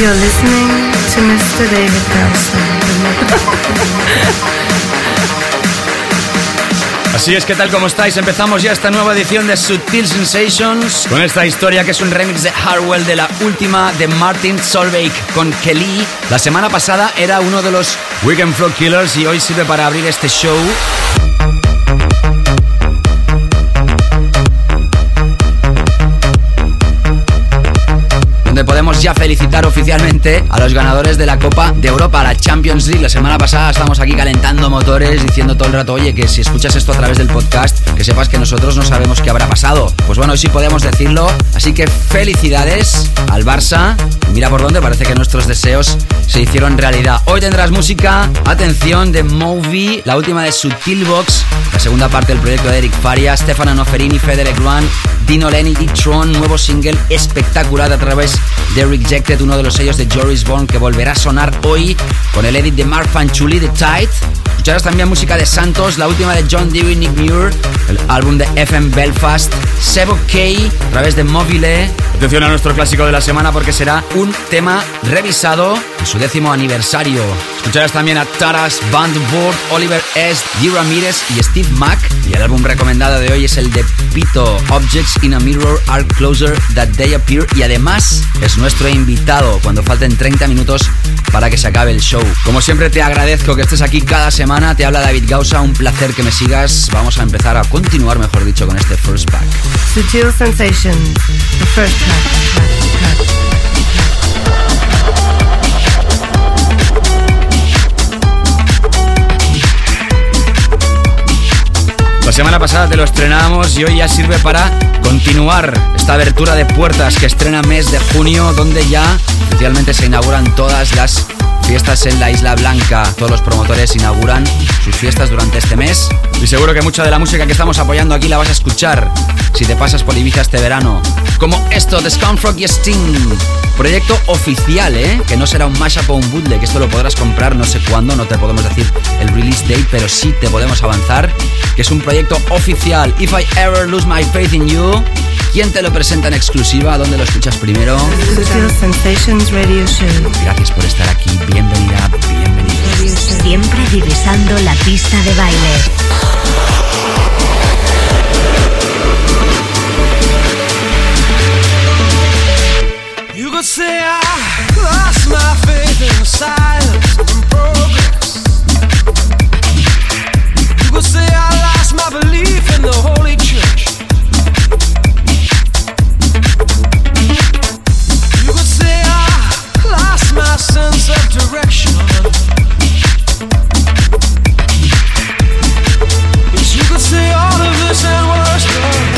You're listening to Mr. David Así es, ¿qué tal? ¿Cómo estáis? Empezamos ya esta nueva edición de Sutil Sensations con esta historia que es un remix de Harwell de la última de Martin Solveig con Kelly. La semana pasada era uno de los Weekend Flow Killers y hoy sirve para abrir este show. Podemos ya felicitar oficialmente a los ganadores de la Copa de Europa, la Champions League. La semana pasada estamos aquí calentando motores, diciendo todo el rato, oye, que si escuchas esto a través del podcast, que sepas que nosotros no sabemos qué habrá pasado. Pues bueno, hoy sí podemos decirlo. Así que felicidades al Barça. Mira por dónde, parece que nuestros deseos se hicieron realidad. Hoy tendrás música, atención, de Movie, la última de Sutilbox, la segunda parte del proyecto de Eric Faria, Stefano Noferini, Federic Luan, Dino Lenny y Tron, nuevo single espectacular a través de Rejected, uno de los sellos de Joris Bond que volverá a sonar hoy con el edit de Mark Fanchuli de Tight. Escucharás también música de Santos, la última de John Dewey Nick Muir, el álbum de FM Belfast, Sebo K a través de Mobile. Atención a nuestro clásico de la semana porque será un tema revisado en su décimo aniversario. Escucharás también a Taras, Board, Oliver S., D. Ramirez y Steve Mack. Y el álbum recomendado de hoy es el de Pito, Objects in a Mirror Are Closer That They Appear. Y además es nuestro invitado cuando falten 30 minutos para que se acabe el show. Como siempre te agradezco que estés aquí cada semana. Te habla David Gausa, un placer que me sigas. Vamos a empezar a continuar, mejor dicho, con este first pack. Sutil Sensations, the first pack. La semana pasada te lo estrenamos y hoy ya sirve para continuar esta abertura de puertas que estrena mes de junio, donde ya oficialmente se inauguran todas las fiestas en la Isla Blanca. Todos los promotores inauguran sus fiestas durante este mes. Y seguro que mucha de la música que estamos apoyando aquí la vas a escuchar si te pasas por Ibiza este verano. Como esto de Scumfrog y Sting. Proyecto oficial, ¿eh? Que no será un mashup o un bootleg. Esto lo podrás comprar no sé cuándo, no te podemos decir el release date, pero sí te podemos avanzar. Que es un proyecto oficial. If I ever lose my faith in you. ¿Quién te lo presenta en exclusiva? ¿Dónde lo escuchas primero? Sensations Radio Show. Gracias por estar aquí. Bienvenida, bienvenida. Siempre divisando la pista de baile. Could say I lost my faith in silence and progress. You could say I lost my belief in the Holy Church. You could say I lost my sense of direction. Yes, you could say all of this and worse.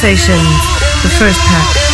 The first pack.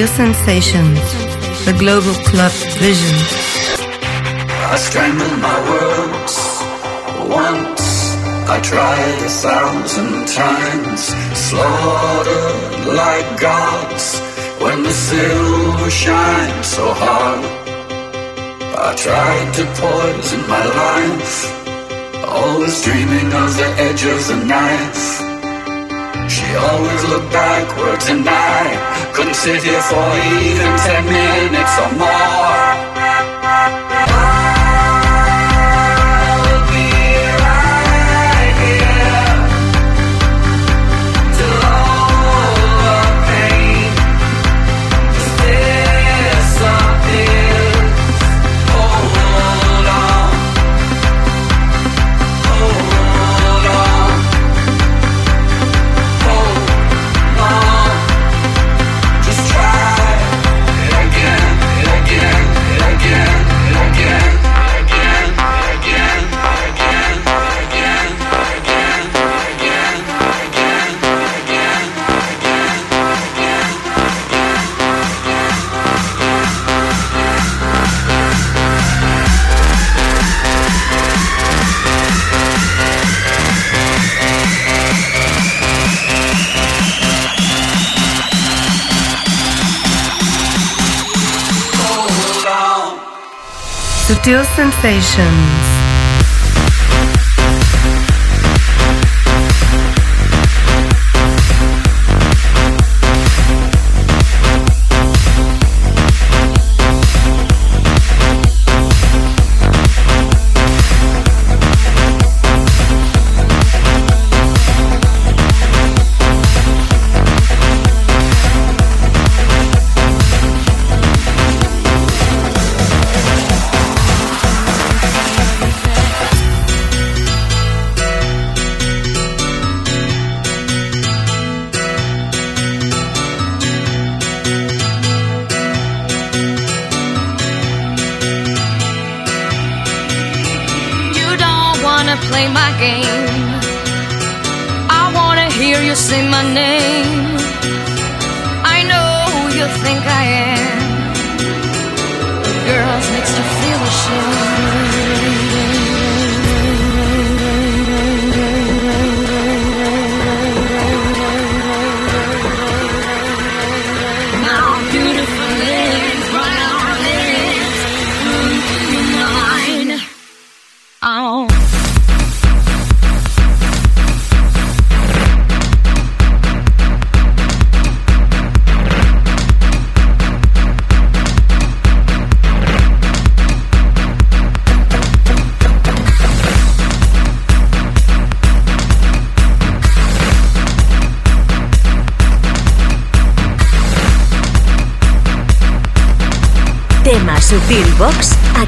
Feel sensations, the global club vision. I strangled my words once. I tried a thousand times, slaughtered like gods when the silver shines so hard. I tried to poison my life, always dreaming of the edge of the knife. She always looked backwards and I couldn't sit here for even ten minutes or more. Still Sensations.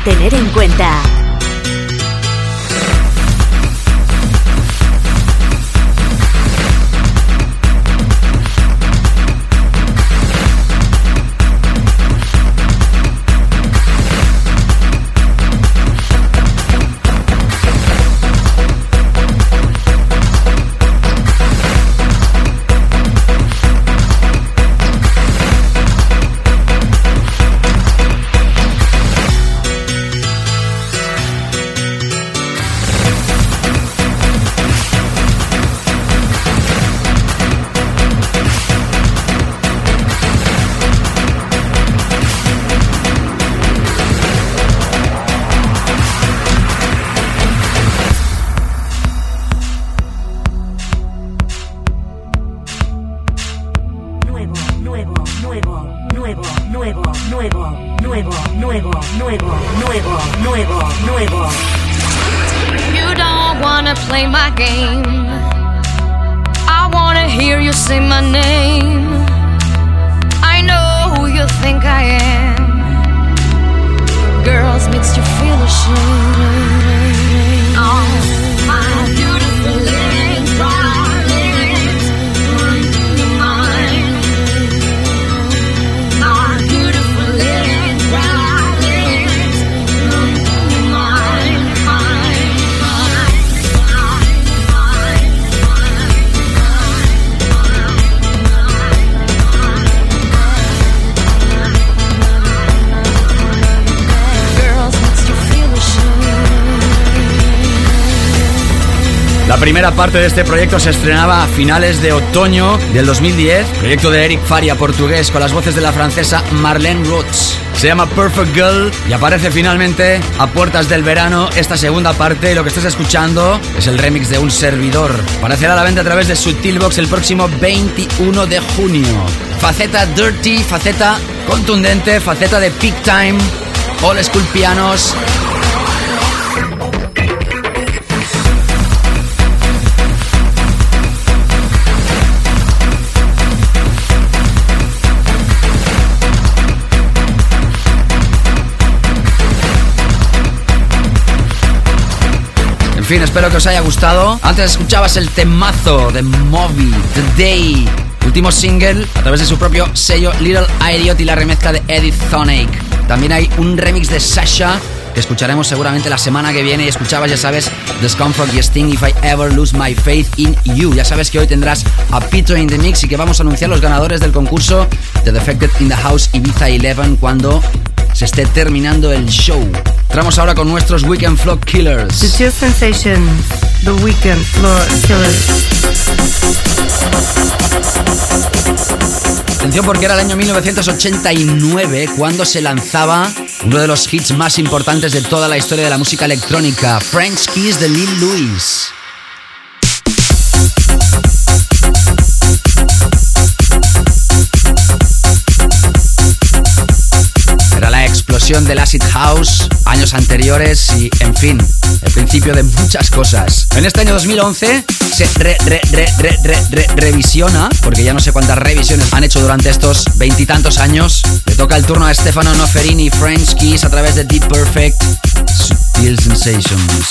tener en cuenta. Primera parte de este proyecto se estrenaba a finales de otoño del 2010, proyecto de Eric Faria portugués con las voces de la francesa Marlene Roots. Se llama Perfect Girl y aparece finalmente a puertas del verano esta segunda parte y lo que estás escuchando es el remix de un servidor. Aparecerá a la venta a través de Sutilbox el próximo 21 de junio. Faceta dirty, faceta contundente, faceta de peak time, all school pianos fin, espero que os haya gustado. Antes escuchabas el temazo de Moby, The Day, último single a través de su propio sello Little Idiot y la remezcla de Edith Thonic. También hay un remix de Sasha que escucharemos seguramente la semana que viene. Y escuchabas, ya sabes, Discomfort y Sting If I Ever Lose My Faith in You. Ya sabes que hoy tendrás a Peter in the Mix y que vamos a anunciar los ganadores del concurso The Defected in the House Ibiza 11 cuando se esté terminando el show. Entramos ahora con nuestros Weekend Floor Killers. The Chill Sensation, The Weekend Floor Killers. Atención porque era el año 1989 cuando se lanzaba uno de los hits más importantes de toda la historia de la música electrónica, French Kiss de Lil Louis. Del acid house, años anteriores y, en fin, el principio de muchas cosas. En este año 2011 se re, re, re, revisiona, porque ya no sé cuántas revisiones han hecho durante estos veintitantos años. Le toca el turno a Stefano Noferini, French Keys a través de Deep Perfect, Sutil Sensations.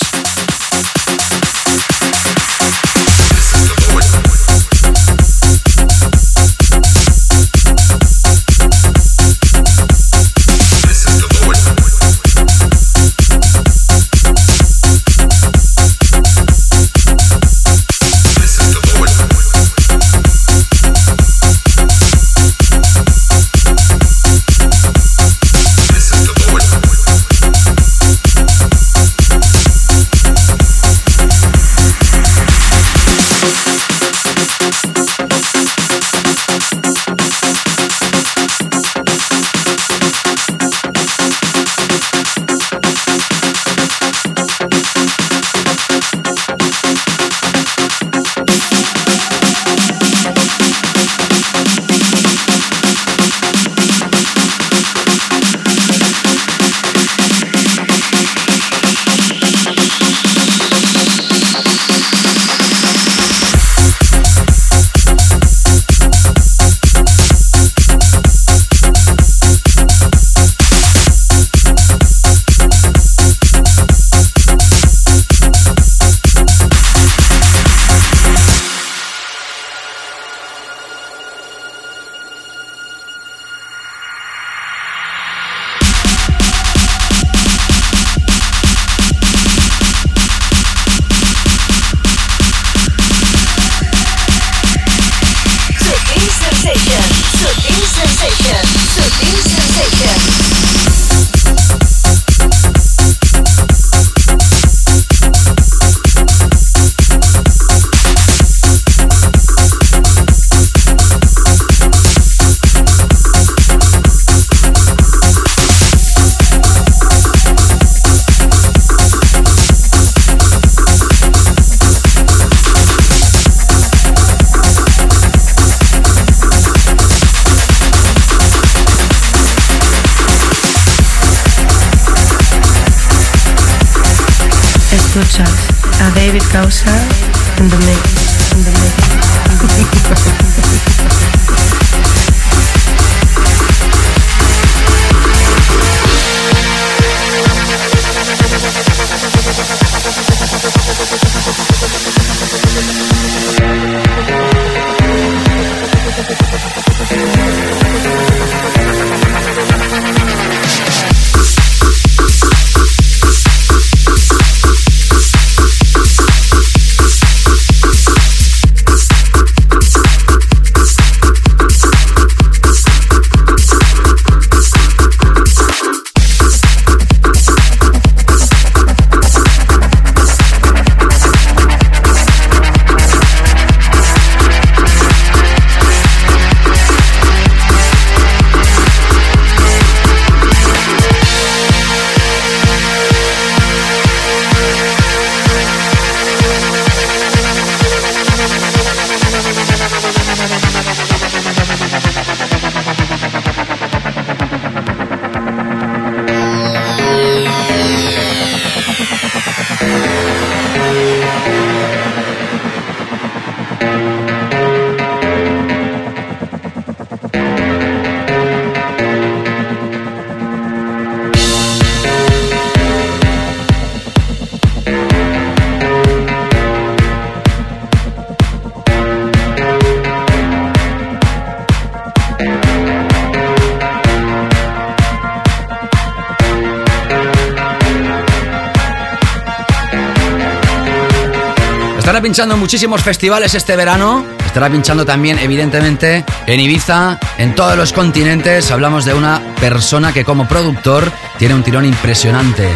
Pinchando en muchísimos festivales este verano. Estará pinchando también, evidentemente, en Ibiza, en todos los continentes. Hablamos de una persona que como productor tiene un tirón impresionante.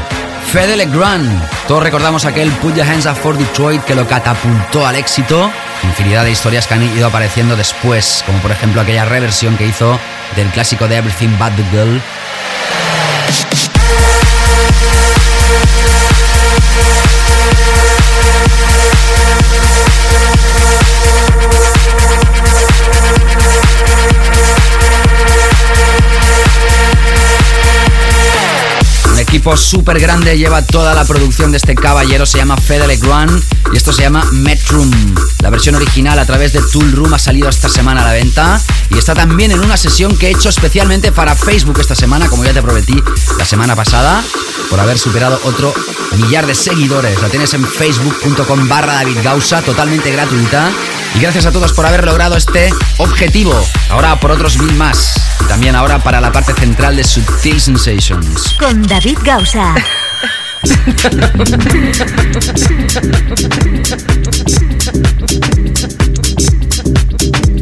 Fede Legrand. Todos recordamos aquel Put Your Hands Up for Detroit que lo catapultó al éxito. Infinidad de historias que han ido apareciendo después, como por ejemplo aquella reversión que hizo del clásico de Everything But the Girl equipo súper grande lleva toda la producción de este caballero, se llama Fede Legrand y esto se llama Metrum. La versión original a través de Tool Room ha salido esta semana a la venta y está también en una sesión que he hecho especialmente para Facebook esta semana, como ya te prometí la semana pasada, por haber superado otro millar de seguidores. La tienes en facebook.com barra David Gausa, totalmente gratuita. Y gracias a todos por haber logrado este objetivo. Ahora por otros mil más. También ahora para la parte central de Subtil Sensations. Con David Gausa.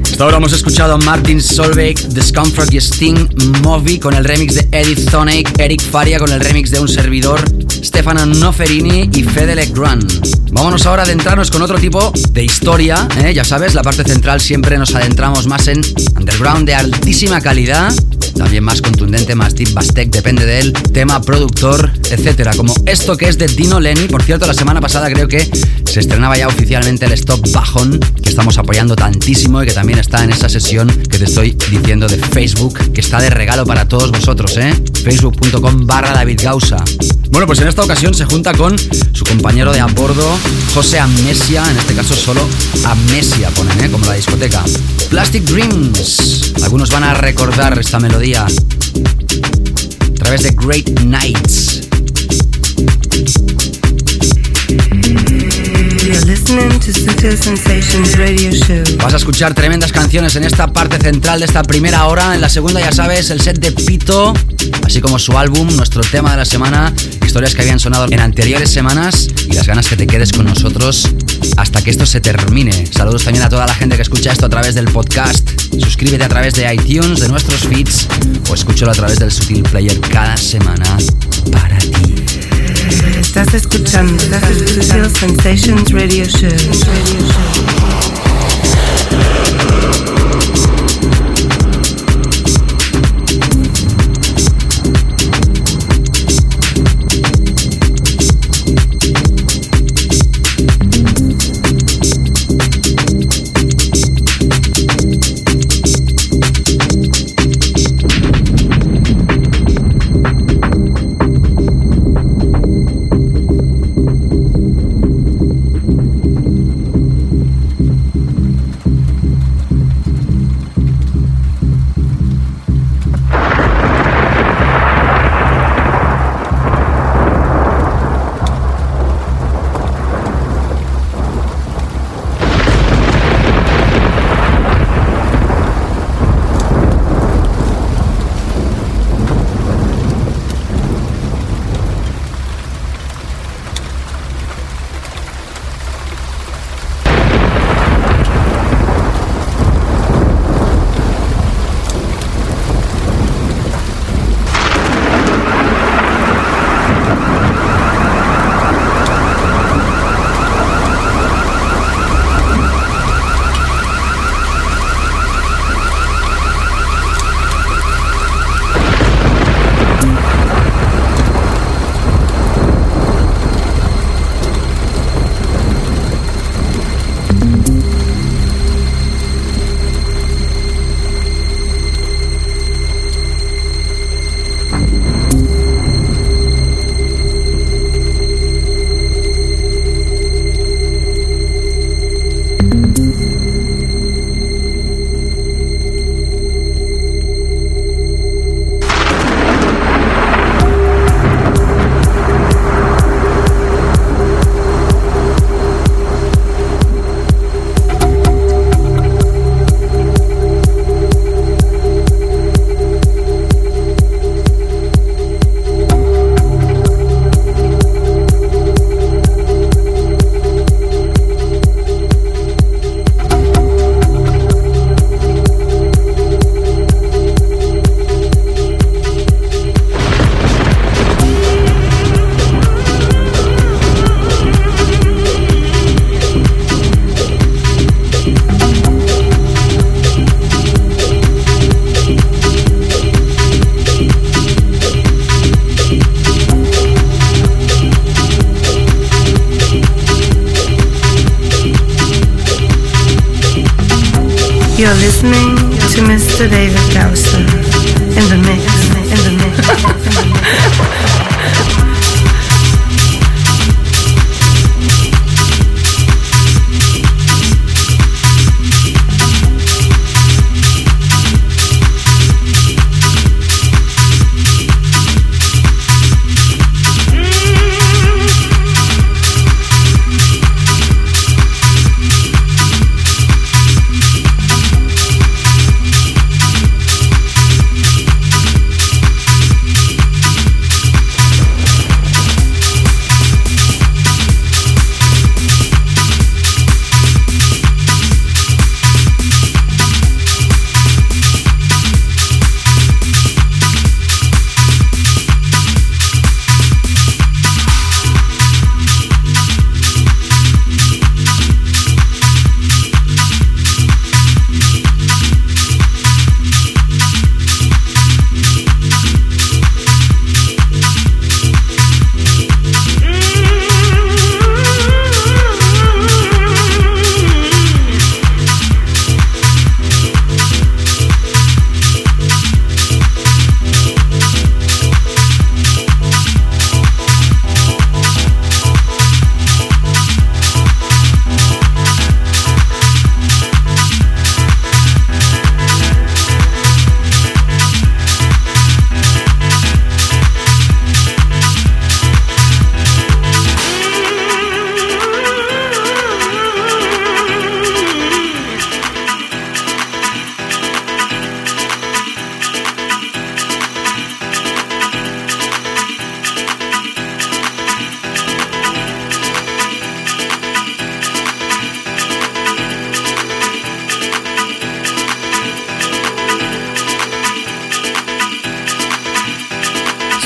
Hasta ahora hemos escuchado a Martin Solveig, Discomfort y Sting Movie con el remix de Edith Thonic, Eric Faria con el remix de un servidor, Stefano Noferini y Fede Legrand. Vámonos ahora a adentrarnos con otro tipo de historia, ¿eh? ya sabes, la parte central siempre nos adentramos más en underground de altísima calidad también más contundente, más deep, más tech, depende del tema, productor, etcétera. Como esto que es de Dino Lenny. Por cierto, la semana pasada creo que se estrenaba ya oficialmente el Stop Bajón, que estamos apoyando tantísimo y que también está en esa sesión que te estoy diciendo de Facebook, que está de regalo para todos vosotros, ¿eh? Facebook.com barra David Gausa. Bueno, pues en esta ocasión se junta con su compañero de a bordo, José Amnesia, en este caso solo Amnesia ponen, ¿eh? Como la discoteca. Plastic Dreams. Algunos van a recordar esta melodía a través de Great Nights. Vas a escuchar tremendas canciones en esta parte central de esta primera hora. En la segunda, ya sabes, el set de Pito, así como su álbum, nuestro tema de la semana, historias que habían sonado en anteriores semanas y las ganas que te quedes con nosotros hasta que esto se termine. Saludos también a toda la gente que escucha esto a través del podcast. Suscríbete a través de iTunes, de nuestros feeds o escúchalo a través del Sutil Player cada semana para ti. Estás escuchando, estás Sensations Radio Show. You're listening to Mr. David Gausser in the mix, in the mix.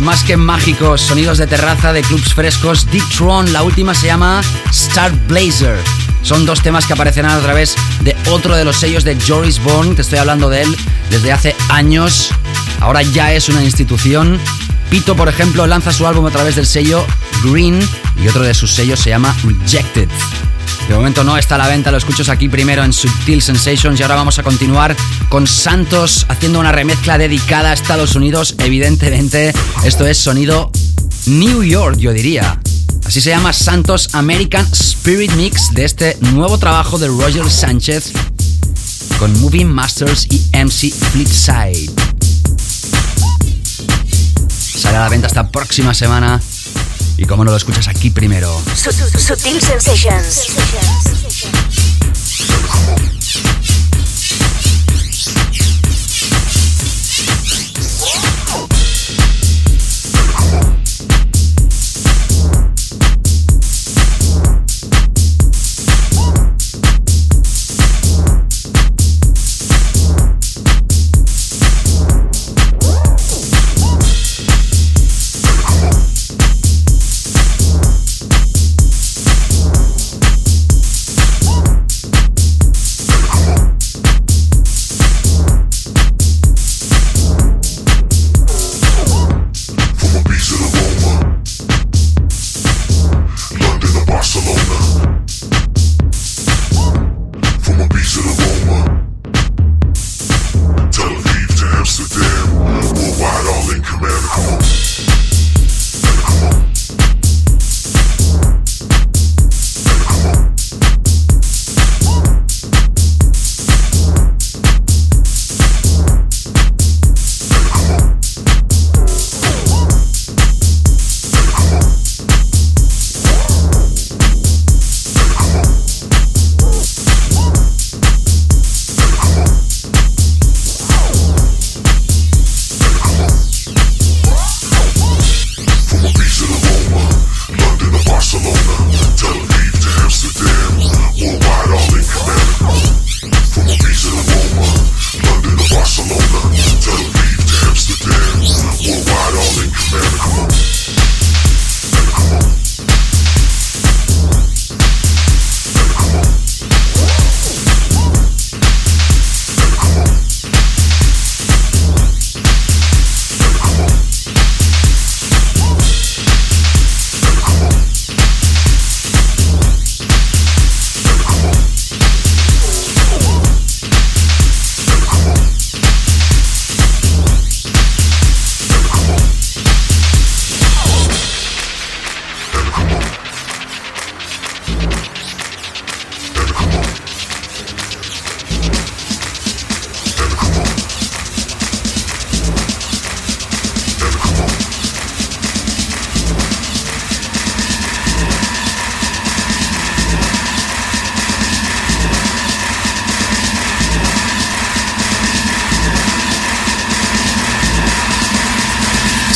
Más que mágicos, sonidos de terraza, de clubs frescos. Deep Tron, la última se llama Star Blazer. Son dos temas que aparecerán a través de otro de los sellos de Joris Bourne. Te estoy hablando de él desde hace años. Ahora ya es una institución. Pito, por ejemplo, lanza su álbum a través del sello Green y otro de sus sellos se llama Rejected. De momento no está a la venta, lo escuchas aquí primero en Subtil Sensations y ahora vamos a continuar con Santos haciendo una remezcla dedicada a Estados Unidos. Evidentemente, esto es sonido New York, yo diría. Así se llama Santos American Spirit Mix de este nuevo trabajo de Roger Sánchez con Moving Masters y MC Flipside. Sale a la venta esta próxima semana y como no lo escuchas aquí primero. Sutil Sensations.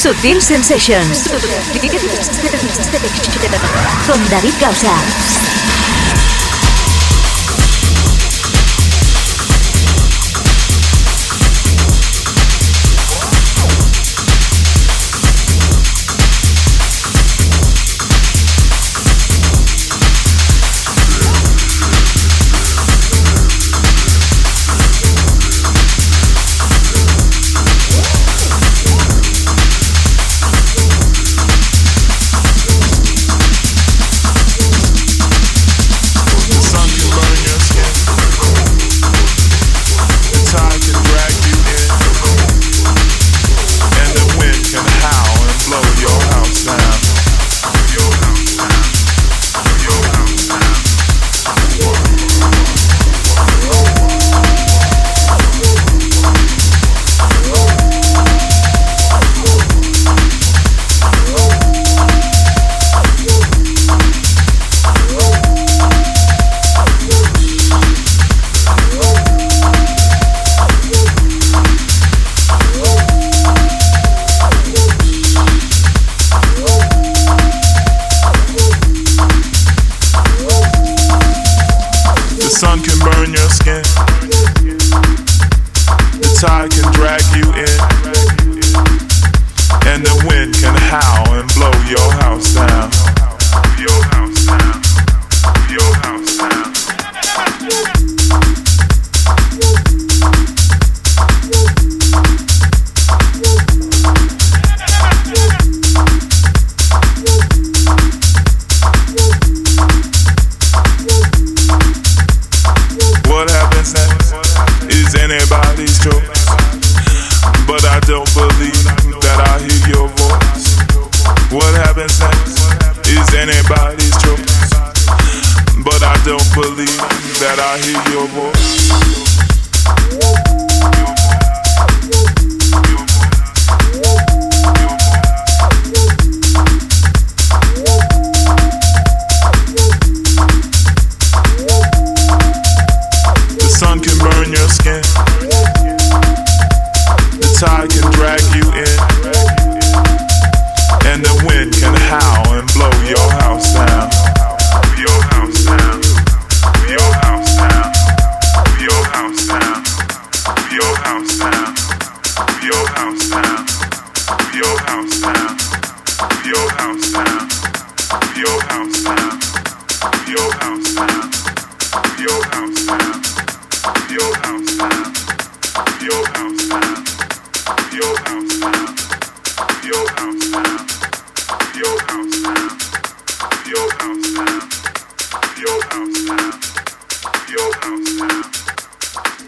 Sutil Sensations. Con David Gausa.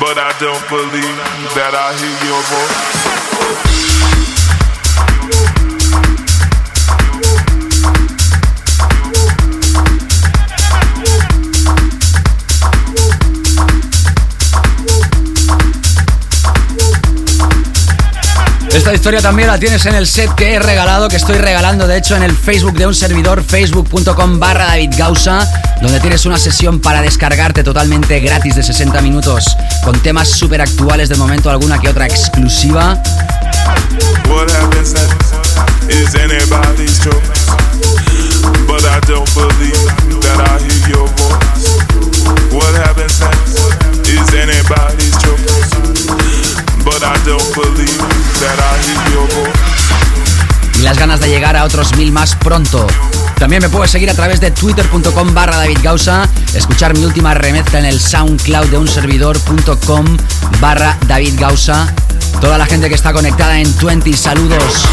But I don't believe that I hear your voice. Esta historia también la tienes en el set que he regalado, que estoy regalando de hecho en el Facebook de un servidor, facebook.com barra David donde tienes una sesión para descargarte totalmente gratis de 60 minutos, con temas súper actuales de momento, alguna que otra exclusiva. Y las ganas de llegar a otros mil más pronto. También me puedes seguir a través de twitter.com barra David Gausa, escuchar mi última remezcla en el SoundCloud de un servidor.com barra David Gausa. Toda la gente que está conectada en 20, saludos.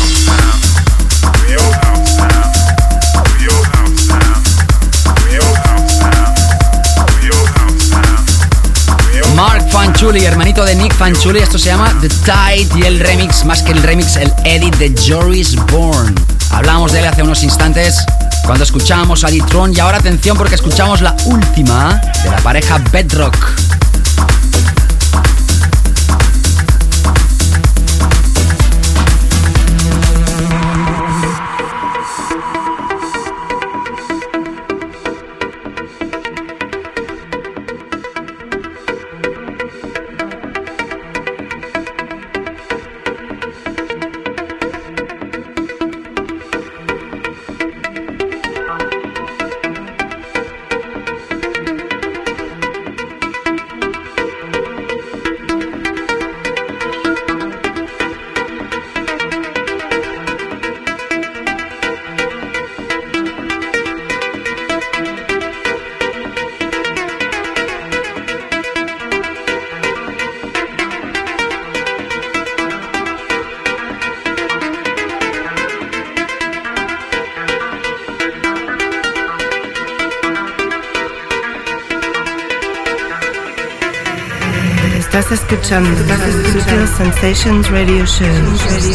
Fanchuli, hermanito de Nick Fanchuli. Esto se llama The Tide y el remix, más que el remix, el edit de Joris Bourne. Hablamos de él hace unos instantes. cuando escuchábamos a Ditron y ahora atención porque escuchamos la última de la pareja Bedrock.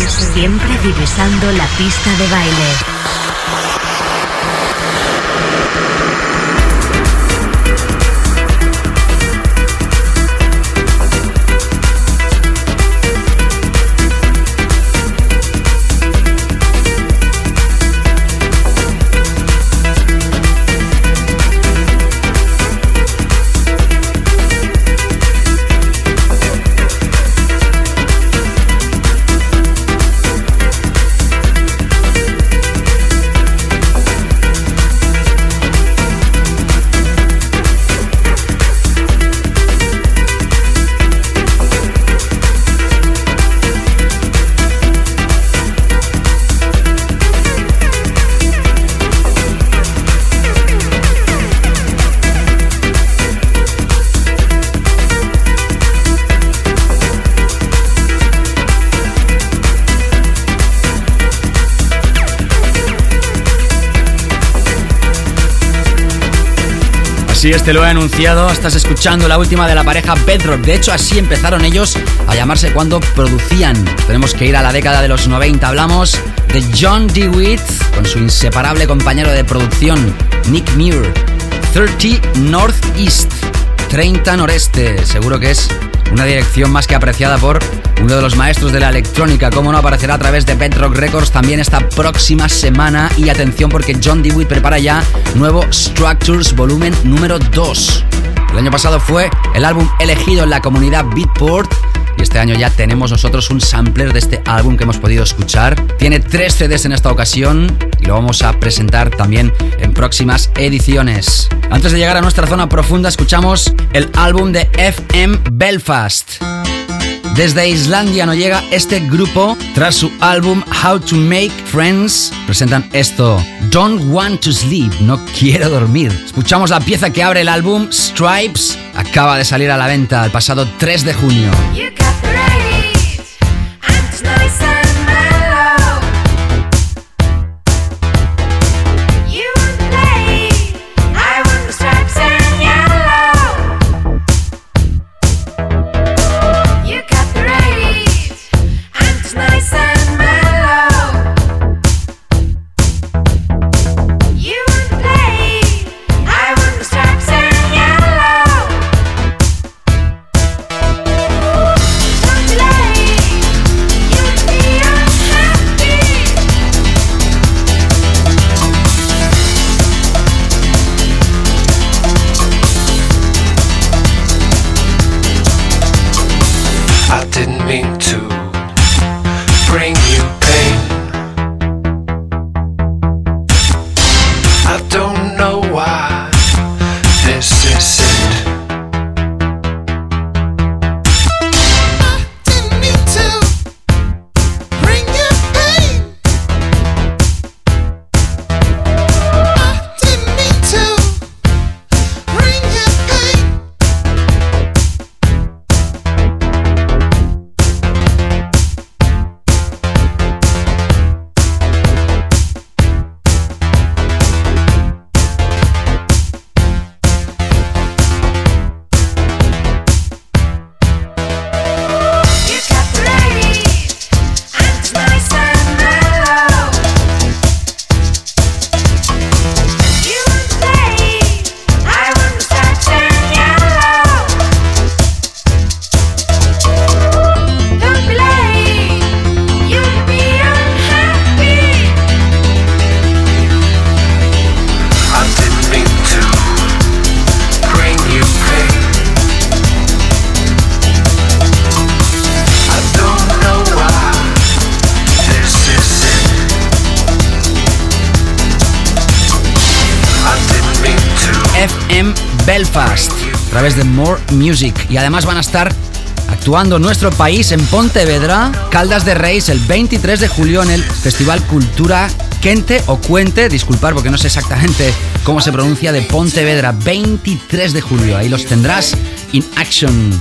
Siempre divisando la pista de baile. Este lo he anunciado. Estás escuchando la última de la pareja Bedrock. De hecho, así empezaron ellos a llamarse cuando producían. Tenemos que ir a la década de los 90. Hablamos de John DeWitt con su inseparable compañero de producción, Nick Muir. 30 Northeast, 30 Noreste. Seguro que es una dirección más que apreciada por uno de los maestros de la electrónica. Como no aparecerá a través de Bedrock Records también esta próxima semana. Y atención porque John Dewey prepara ya nuevo Structures volumen número 2. El año pasado fue el álbum elegido en la comunidad Beatport y este año ya tenemos nosotros un sampler de este álbum que hemos podido escuchar. Tiene tres CDs en esta ocasión y lo vamos a presentar también en próximas ediciones. Antes de llegar a nuestra zona profunda, escuchamos el álbum de FM Belfast. Desde Islandia nos llega este grupo tras su álbum How to Make Friends. Presentan esto, Don't Want to Sleep, no quiero dormir. Escuchamos la pieza que abre el álbum, Stripes, acaba de salir a la venta el pasado 3 de junio. Y además van a estar actuando en nuestro país en Pontevedra, Caldas de Reis, el 23 de julio en el Festival Cultura Quente o Cuente, disculpar porque no sé exactamente cómo se pronuncia, de Pontevedra, 23 de julio. Ahí los tendrás in action.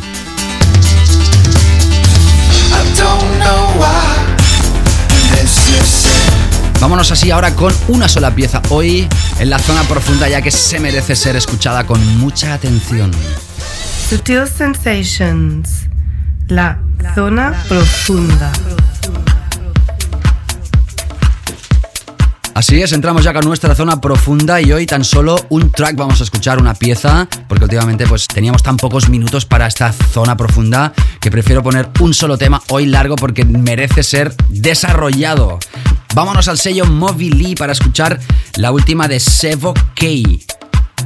Vámonos así ahora con una sola pieza hoy en la zona profunda ya que se merece ser escuchada con mucha atención. Sutil Sensations, la zona profunda. Así es, entramos ya con nuestra zona profunda y hoy tan solo un track vamos a escuchar, una pieza, porque últimamente pues teníamos tan pocos minutos para esta zona profunda que prefiero poner un solo tema hoy largo porque merece ser desarrollado. Vámonos al sello Lee para escuchar la última de Sevo K.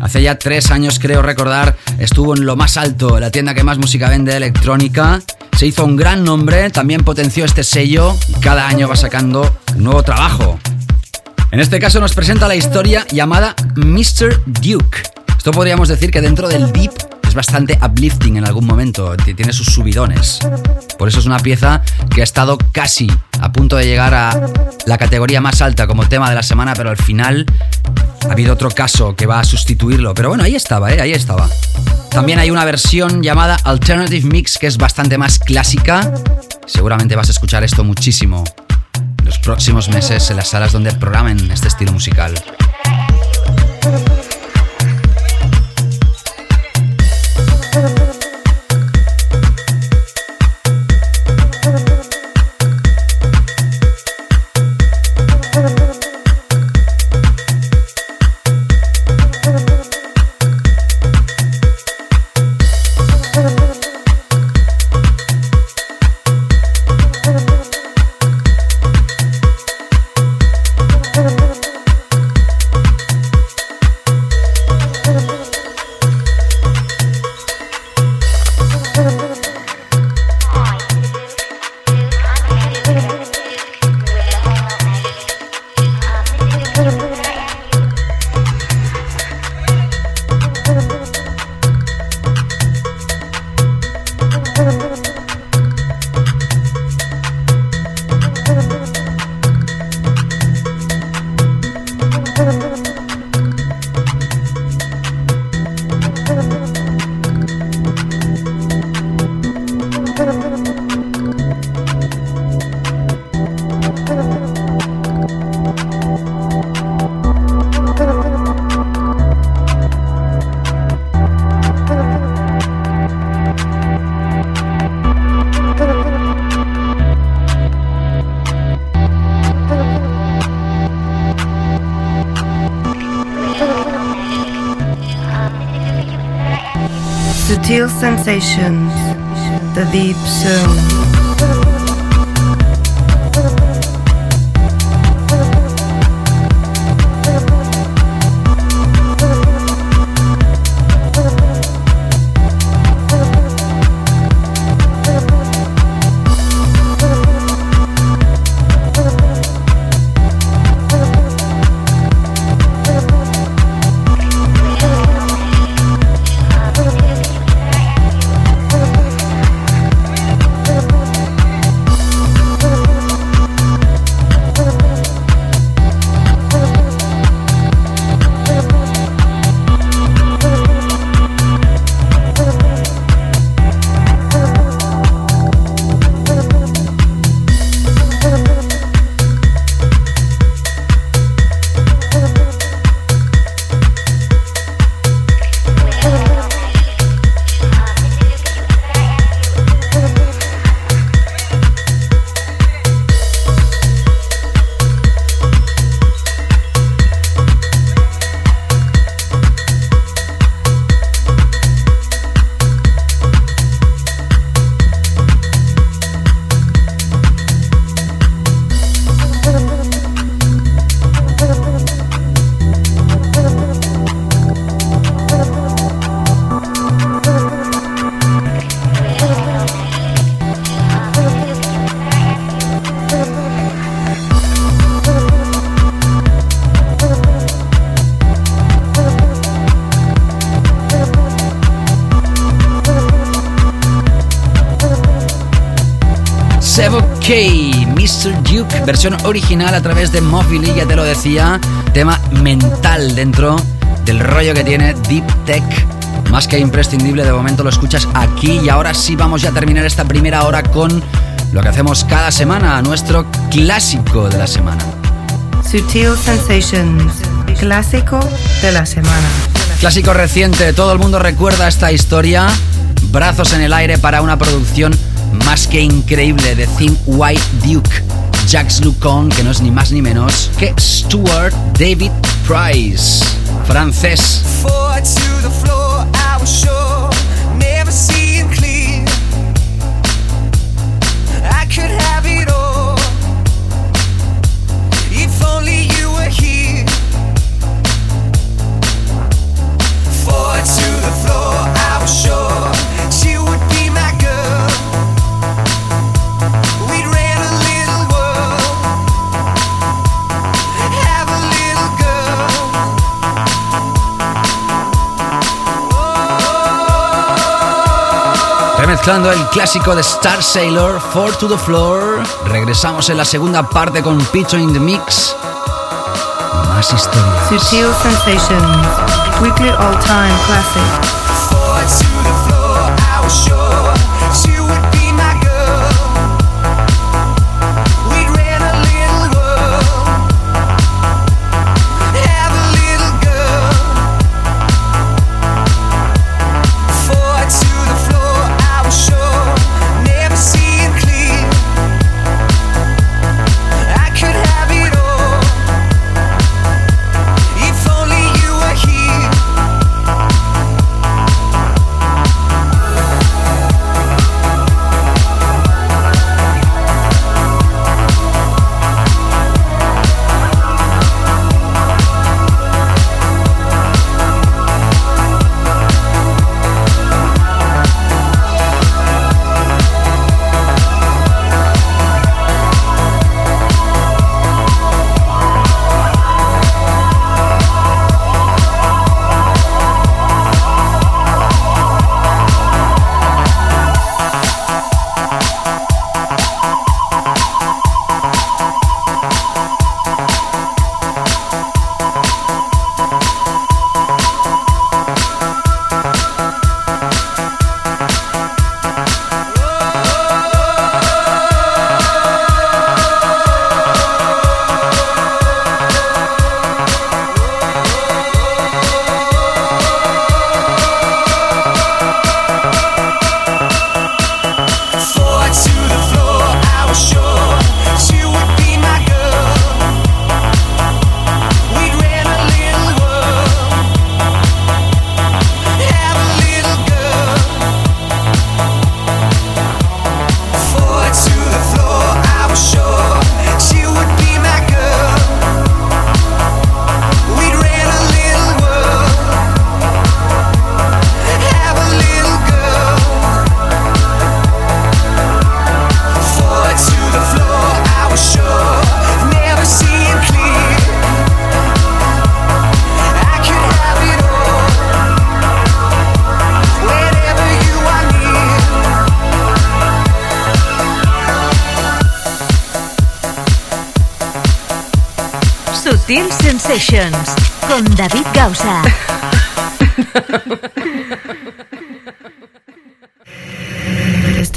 Hace ya tres años, creo recordar, estuvo en lo más alto, la tienda que más música vende electrónica. Se hizo un gran nombre, también potenció este sello y cada año va sacando nuevo trabajo. En este caso nos presenta la historia llamada Mr. Duke. Esto podríamos decir que dentro del deep es bastante uplifting en algún momento, tiene sus subidones. Por eso es una pieza que ha estado casi a punto de llegar a la categoría más alta como tema de la semana, pero al final ha habido otro caso que va a sustituirlo. Pero bueno, ahí estaba, ¿eh? ahí estaba. También hay una versión llamada Alternative Mix que es bastante más clásica. Seguramente vas a escuchar esto muchísimo los próximos meses en las salas donde programen este estilo musical. Sensations, the deep zone. Versión original a través de Mobily, ya te lo decía, tema mental dentro del rollo que tiene Deep Tech. Más que imprescindible, de momento lo escuchas aquí y ahora sí vamos ya a terminar esta primera hora con lo que hacemos cada semana, nuestro clásico de la semana. Sutil Sensations, clásico de la semana. Clásico reciente, todo el mundo recuerda esta historia. Brazos en el aire para una producción más que increíble de Thin White Duke. Jax Lucon, que no es ni más ni menos que Stuart David Price, francés. Mezclando el clásico de Star Sailor, Four to the Floor. Regresamos en la segunda parte con Pito in the Mix. Más historias. Sutil Sensations, Weekly All Time Classic.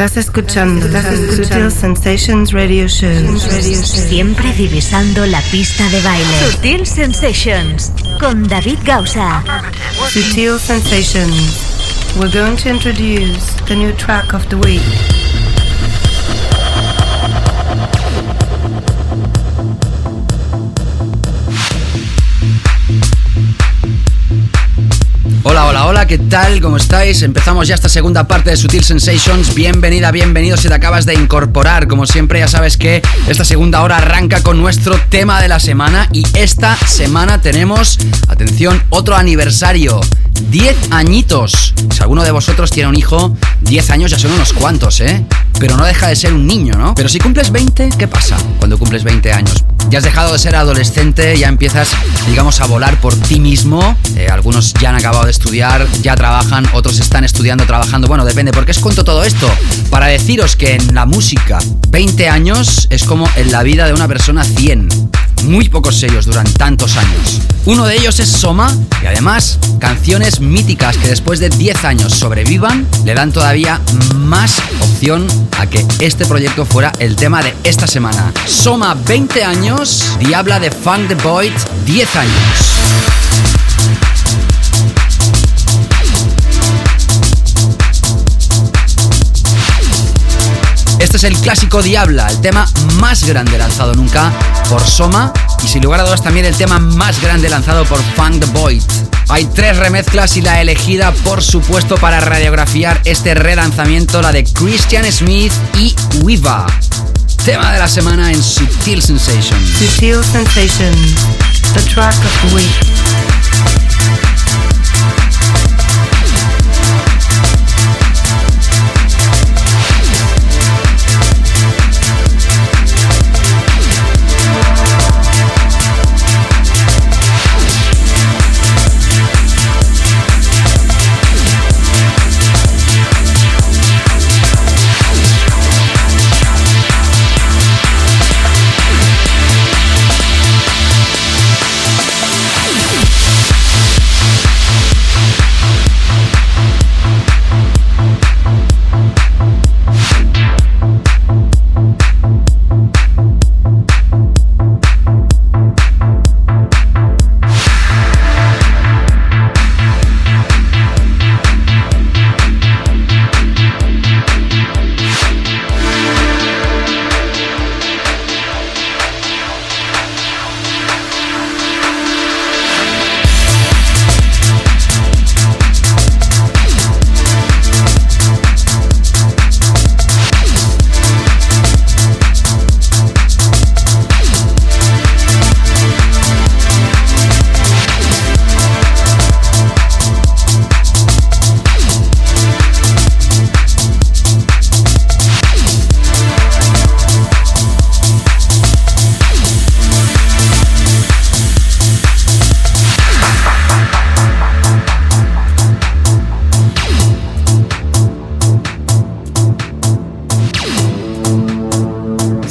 Estás escuchando, Sutil Sensations Radio Show. Siempre divisando la pista de baile. Sutil Sensations con David Gausa. Sutil Sensations. We're going to introduce the new track of the week. Hola, ¿qué tal? ¿Cómo estáis? Empezamos ya esta segunda parte de Sutil Sensations. Bienvenida, bienvenido si te acabas de incorporar. Como siempre, ya sabes que esta segunda hora arranca con nuestro tema de la semana y esta semana tenemos, atención, otro aniversario. 10 añitos. Si alguno de vosotros tiene un hijo, 10 años ya son unos cuantos, ¿eh? Pero no deja de ser un niño, ¿no? Pero si cumples 20, ¿qué pasa cuando cumples 20 años? Ya has dejado de ser adolescente, ya empiezas, digamos, a volar por ti mismo. Eh, algunos ya han acabado de estudiar, ya trabajan, otros están estudiando, trabajando. Bueno, depende. ¿Por qué os cuento todo esto? Para deciros que en la música, 20 años es como en la vida de una persona 100. Muy pocos sellos duran tantos años. Uno de ellos es Soma y además canciones míticas que después de 10 años sobrevivan le dan todavía más opción a que este proyecto fuera el tema de esta semana. Soma 20 años, Diabla de Funk the Void 10 años. Este es el clásico Diabla, el tema más grande lanzado nunca por Soma y sin lugar a dudas también el tema más grande lanzado por Funk the Void. Hay tres remezclas y la elegida, por supuesto, para radiografiar este relanzamiento, la de Christian Smith y Wiva. Tema de la semana en Sutil Sensations. Sutil Sensations, the track of the week.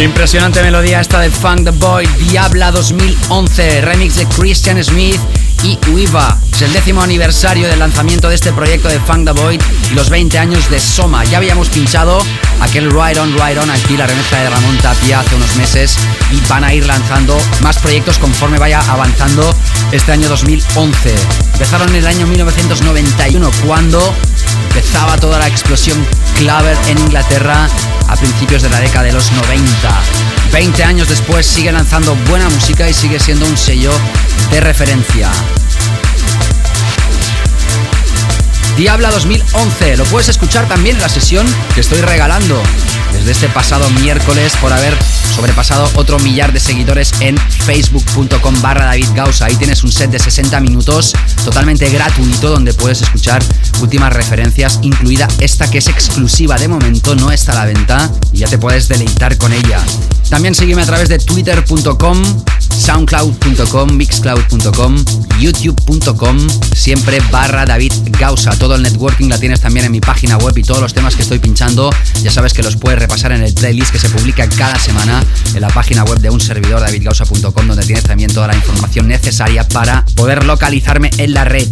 Impresionante melodía esta de Funk the Boy, Diabla 2011, remix de Christian Smith y Uiva. Es el décimo aniversario del lanzamiento de este proyecto de Funk the Void y los 20 años de Soma. Ya habíamos pinchado aquel Ride On, Ride On aquí, la remezcla de Ramón Tapia hace unos meses y van a ir lanzando más proyectos conforme vaya avanzando este año 2011. Empezaron en el año 1991 cuando empezaba toda la explosión claver en Inglaterra a principios de la década de los 90. 20 años después sigue lanzando buena música y sigue siendo un sello de referencia. Diabla 2011, lo puedes escuchar también en la sesión que estoy regalando desde este pasado miércoles por haber sobrepasado otro millar de seguidores en facebook.com barra David Gauss. Ahí tienes un set de 60 minutos totalmente gratuito donde puedes escuchar últimas referencias, incluida esta que es exclusiva de momento, no está a la venta y ya te puedes deleitar con ella. También sígueme a través de twitter.com soundcloud.com, mixcloud.com, youtube.com, siempre barra David Gausa. Todo el networking la tienes también en mi página web y todos los temas que estoy pinchando, ya sabes que los puedes repasar en el playlist que se publica cada semana en la página web de un servidor, davidgausa.com, donde tienes también toda la información necesaria para poder localizarme en la red.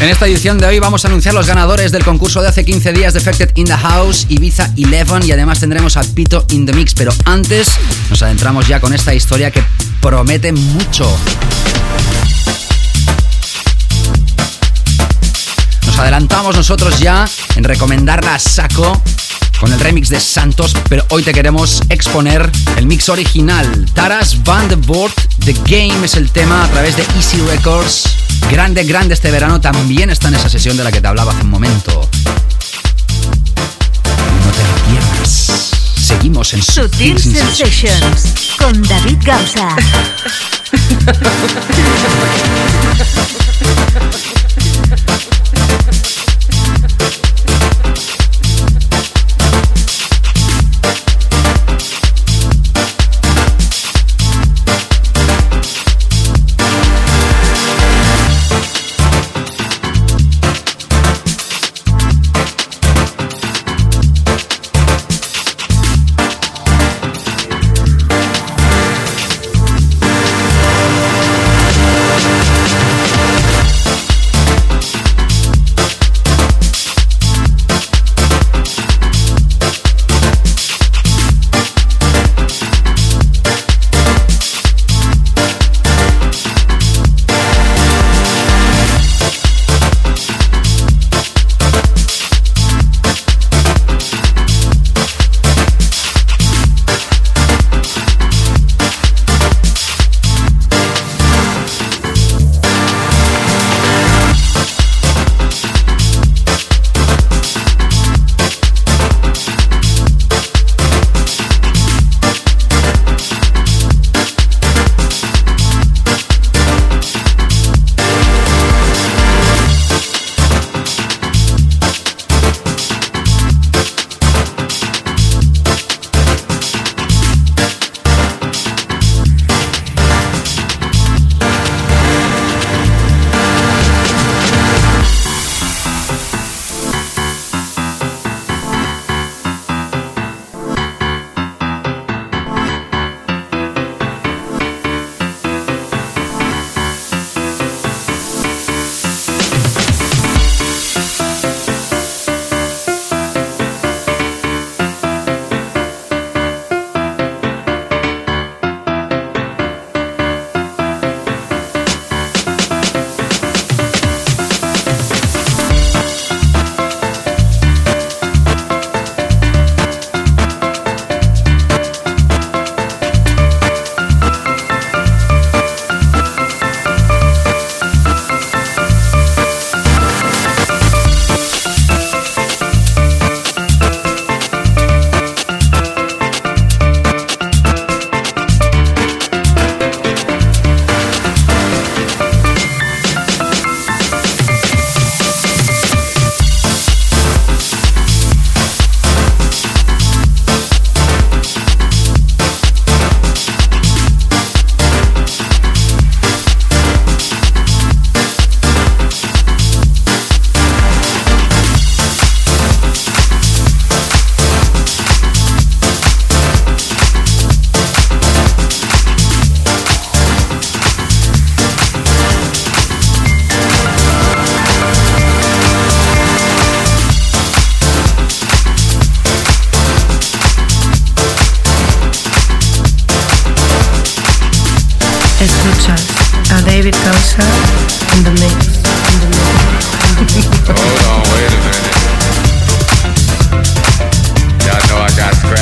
En esta edición de hoy vamos a anunciar los ganadores del concurso de hace 15 días de Affected in the House, Ibiza 11 y además tendremos a Pito in the Mix. Pero antes nos adentramos ya con esta historia que promete mucho. Nos adelantamos nosotros ya en recomendarla a saco con el remix de Santos, pero hoy te queremos exponer el mix original. Taras Van de Board, The Game es el tema a través de Easy Records. Grande, grande este verano también está en esa sesión de la que te hablaba hace un momento. No te lo pierdas. Seguimos en Sutil Sensations con David Gausa. David Gausa in the mix. In the mix. Hold on, wait a minute. Y'all know I got scratched.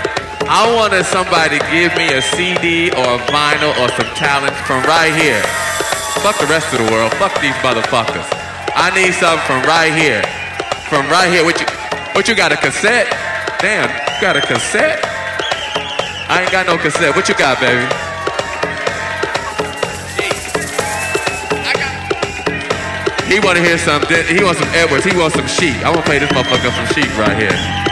I wanted somebody to give me a CD or a vinyl or some talent from right here. Fuck the rest of the world. Fuck these motherfuckers. I need something from right here. From right here. What you what you got a cassette? Damn, you got a cassette? I ain't got no cassette. What you got, baby? He wanna hear some he wants some Edwards, he wants some sheep. I wanna play this motherfucker some sheep right here.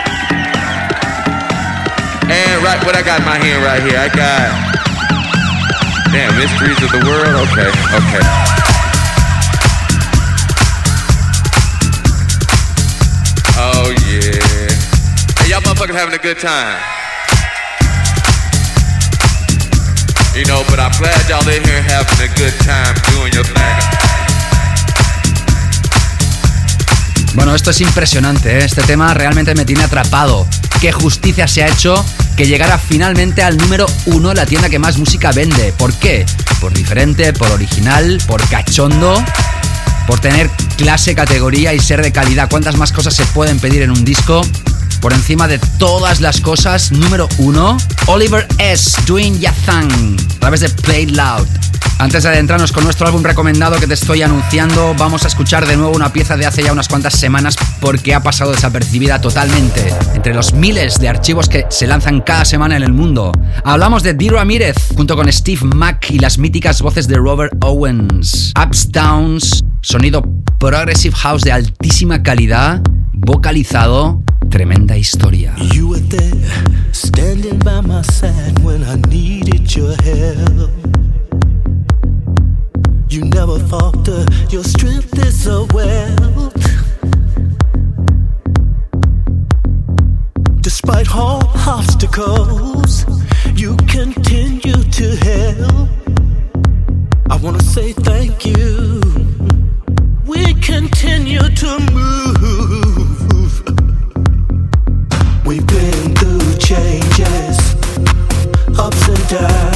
And right what I got in my hand right here, I got Damn, mysteries of the world? Okay, okay. Oh yeah. Hey, y'all motherfuckers having a good time. You know, but I'm glad y'all in here having a good time doing your thing. Bueno, esto es impresionante, ¿eh? este tema realmente me tiene atrapado. Qué justicia se ha hecho que llegara finalmente al número uno la tienda que más música vende. ¿Por qué? Por diferente, por original, por cachondo, por tener clase, categoría y ser de calidad. ¿Cuántas más cosas se pueden pedir en un disco? Por encima de todas las cosas, número uno, Oliver S. Doing Ya Thing, a través de Play Loud. Antes de adentrarnos con nuestro álbum recomendado que te estoy anunciando, vamos a escuchar de nuevo una pieza de hace ya unas cuantas semanas porque ha pasado desapercibida totalmente entre los miles de archivos que se lanzan cada semana en el mundo. Hablamos de Dee Ramírez junto con Steve Mack y las míticas voces de Robert Owens. Ups Downs, sonido progressive house de altísima calidad, vocalizado, tremenda historia. You were there, standing by my side when I needed your help. You never falter, your strength is a wealth. Despite all obstacles, you continue to help. I wanna say thank you. We continue to move. We've been through changes, ups and downs.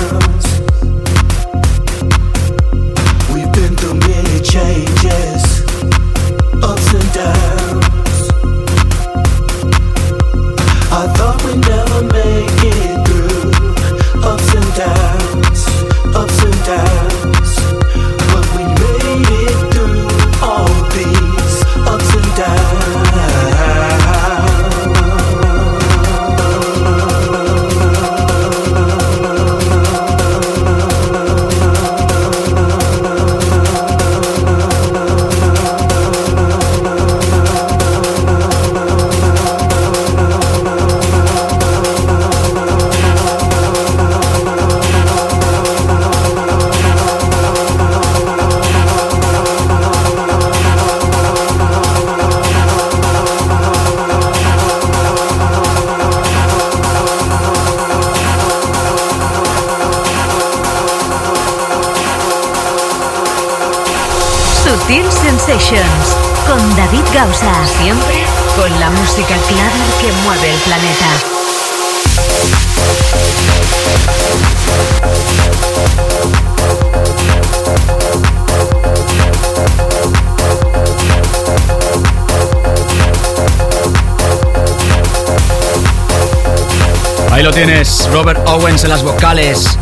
Robert Owens en las vocales,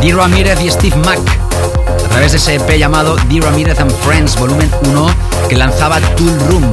Dee Ramirez y Steve Mack a través de ese EP llamado Dee Ramirez and Friends Volumen 1 que lanzaba Tool Room.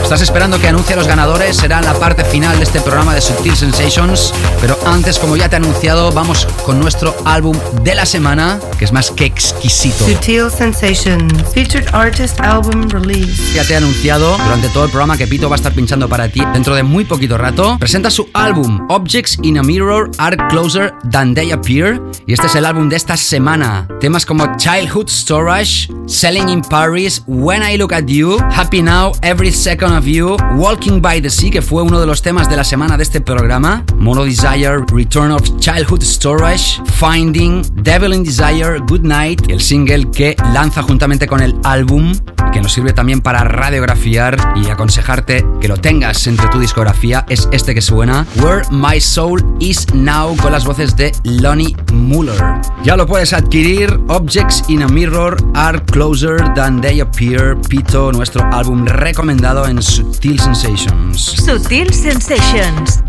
Estás esperando que anuncie a los ganadores, será la parte final de este programa de Subtil Sensations, pero antes, como ya te he anunciado, vamos con nuestro álbum de la semana, que es más que exquisito. Subtil Sensations, featured artist album release. Ya te he anunciado durante todo el programa que Pito va a estar pinchando para ti dentro de muy poquito rato. Presenta su álbum Objects in a Mirror Are Closer Than They Appear y este es el álbum de esta semana. Temas como Childhood Storage, Selling in Paris, When I Look at You, Happy Now, Every Second of You, Walking by the Sea, que fue uno de los temas de la semana de este programa, Mono Desire, Return of Childhood Storage, Finding, Devil in Desire, Good Night, el single que lanza juntamente con el álbum, que nos sirve también para radiografiar y aconsejarte que lo tengas entre tu discografía, es este que suena, Where My Soul Is Now, con las voces de Lonnie Muller. Ya lo puedes adquirir, Objects in a Mirror Are Closer Than They Appear, Pito, nuestro álbum recomendado en Subtil Sensations. Sutil Sensations.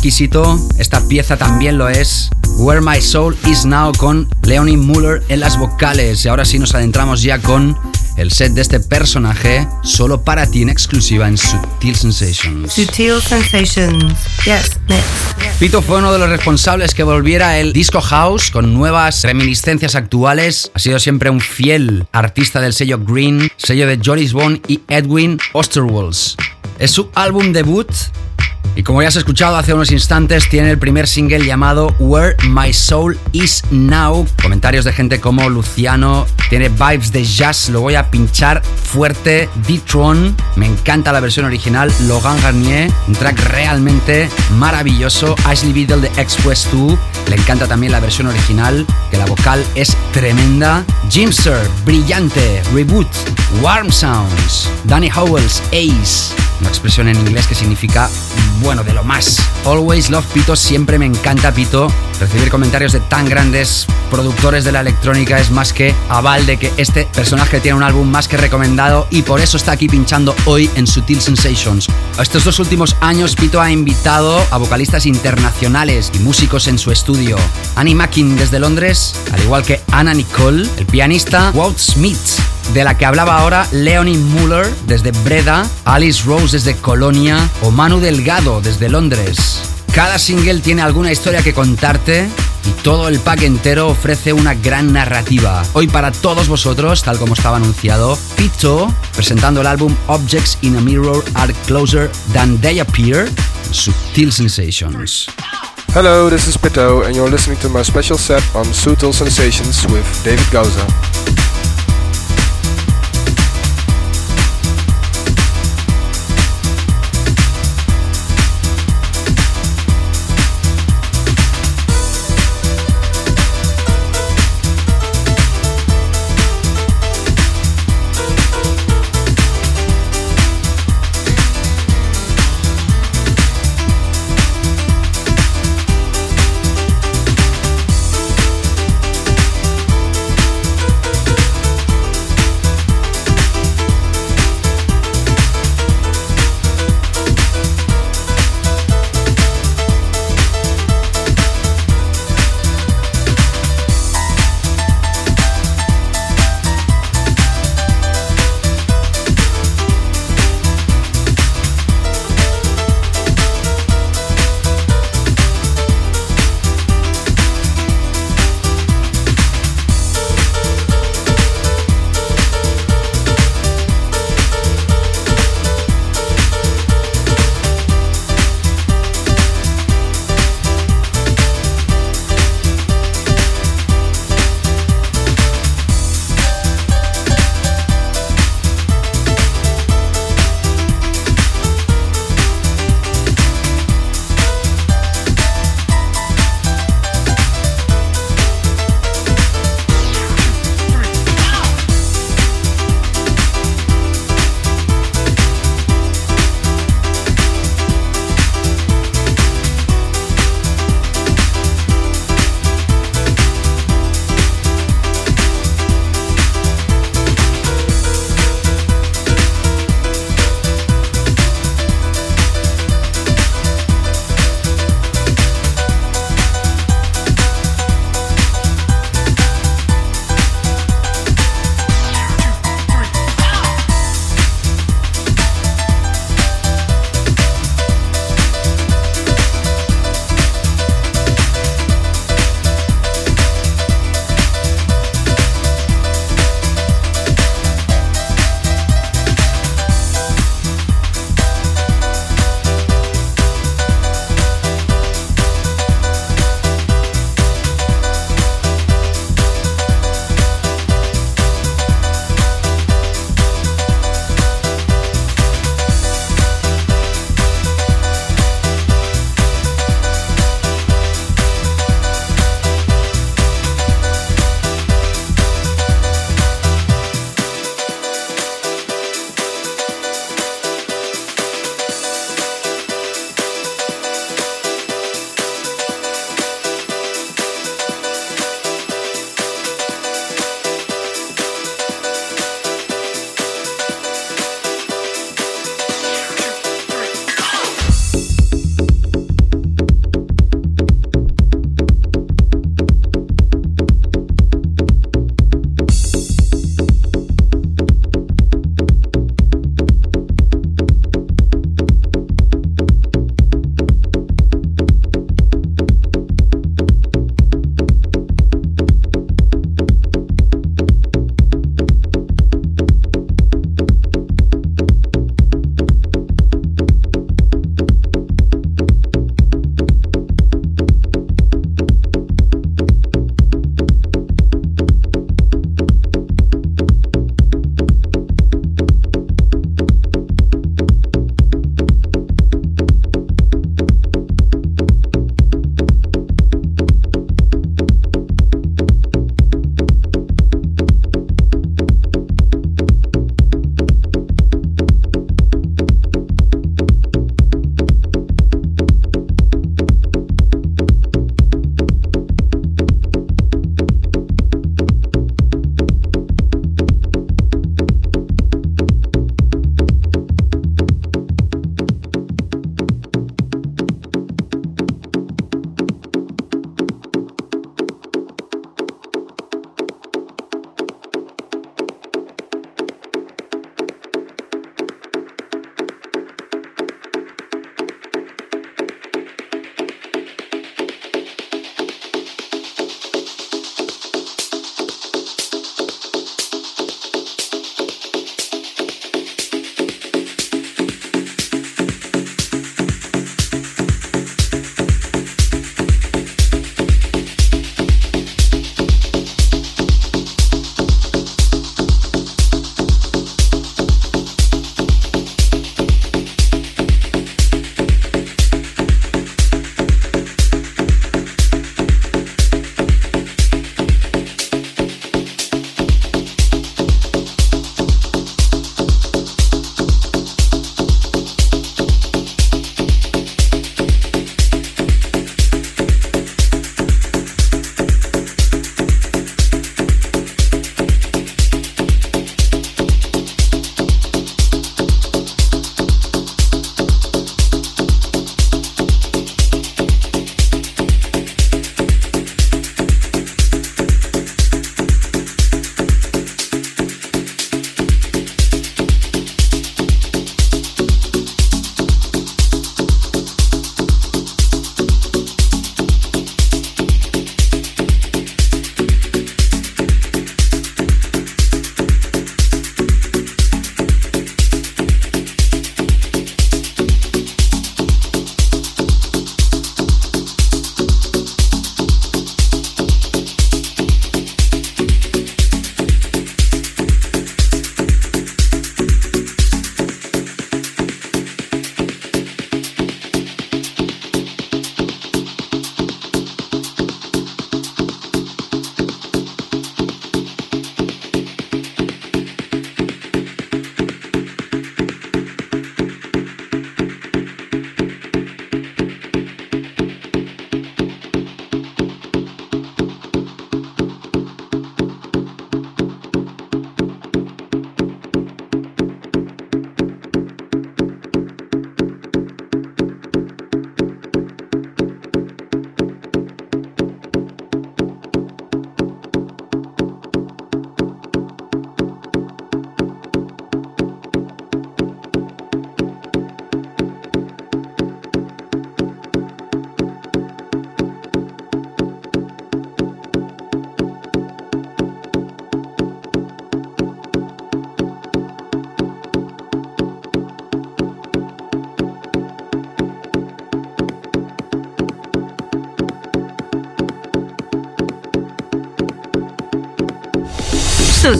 Exquisito, esta pieza también lo es. Where My Soul Is Now con Leonie Muller en las vocales. Y ahora sí nos adentramos ya con el set de este personaje solo para ti en exclusiva en Sutil Sensations. Sutil Sensations. Yes, next. Pito fue uno de los responsables que volviera el disco house con nuevas reminiscencias actuales. Ha sido siempre un fiel artista del sello Green, sello de Joris Bond y Edwin Osterwalds. Es su álbum debut como ya has escuchado hace unos instantes, tiene el primer single llamado Where My Soul Is Now. Comentarios de gente como Luciano, tiene vibes de jazz, lo voy a pinchar fuerte. D-Tron, me encanta la versión original. Logan Garnier, un track realmente maravilloso. Ashley Beadle de Express 2, le encanta también la versión original, que la vocal es tremenda. Jimster, brillante. Reboot, Warm Sounds. Danny Howells, Ace una expresión en inglés que significa bueno, de lo más. Always Love Pito, siempre me encanta Pito. Recibir comentarios de tan grandes productores de la electrónica es más que aval de que este personaje tiene un álbum más que recomendado y por eso está aquí pinchando hoy en Sutil Sensations. Estos dos últimos años Pito ha invitado a vocalistas internacionales y músicos en su estudio. Annie Mackin desde Londres, al igual que Anna Nicole, el pianista Walt Smith de la que hablaba ahora Leonie Muller desde Breda, Alice Rose desde Colonia o Manu Delgado desde Londres. Cada single tiene alguna historia que contarte y todo el pack entero ofrece una gran narrativa. Hoy para todos vosotros, tal como estaba anunciado, Pito presentando el álbum Objects in a Mirror Are Closer Than They Appear, Subtil Sensations. Hello, this is Pito, and you're listening to my special set on Subtle Sensations with David Gauza.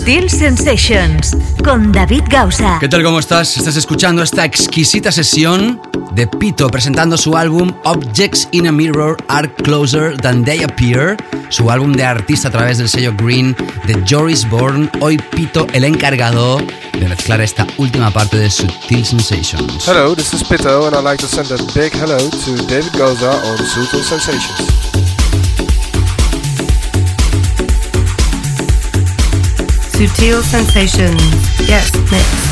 Sutil Sensations con David Gausa. ¿Qué tal? ¿Cómo estás? Estás escuchando esta exquisita sesión de Pito presentando su álbum Objects in a Mirror Are Closer Than They Appear, su álbum de artista a través del sello Green de Joris Bourne. Hoy Pito, el encargado de mezclar esta última parte de Sutil Sensations. Hello, this is Pito, and I'd like to send a big hello to David Goza on Sutil Sensations. Sutil Sensations. Yes, mix.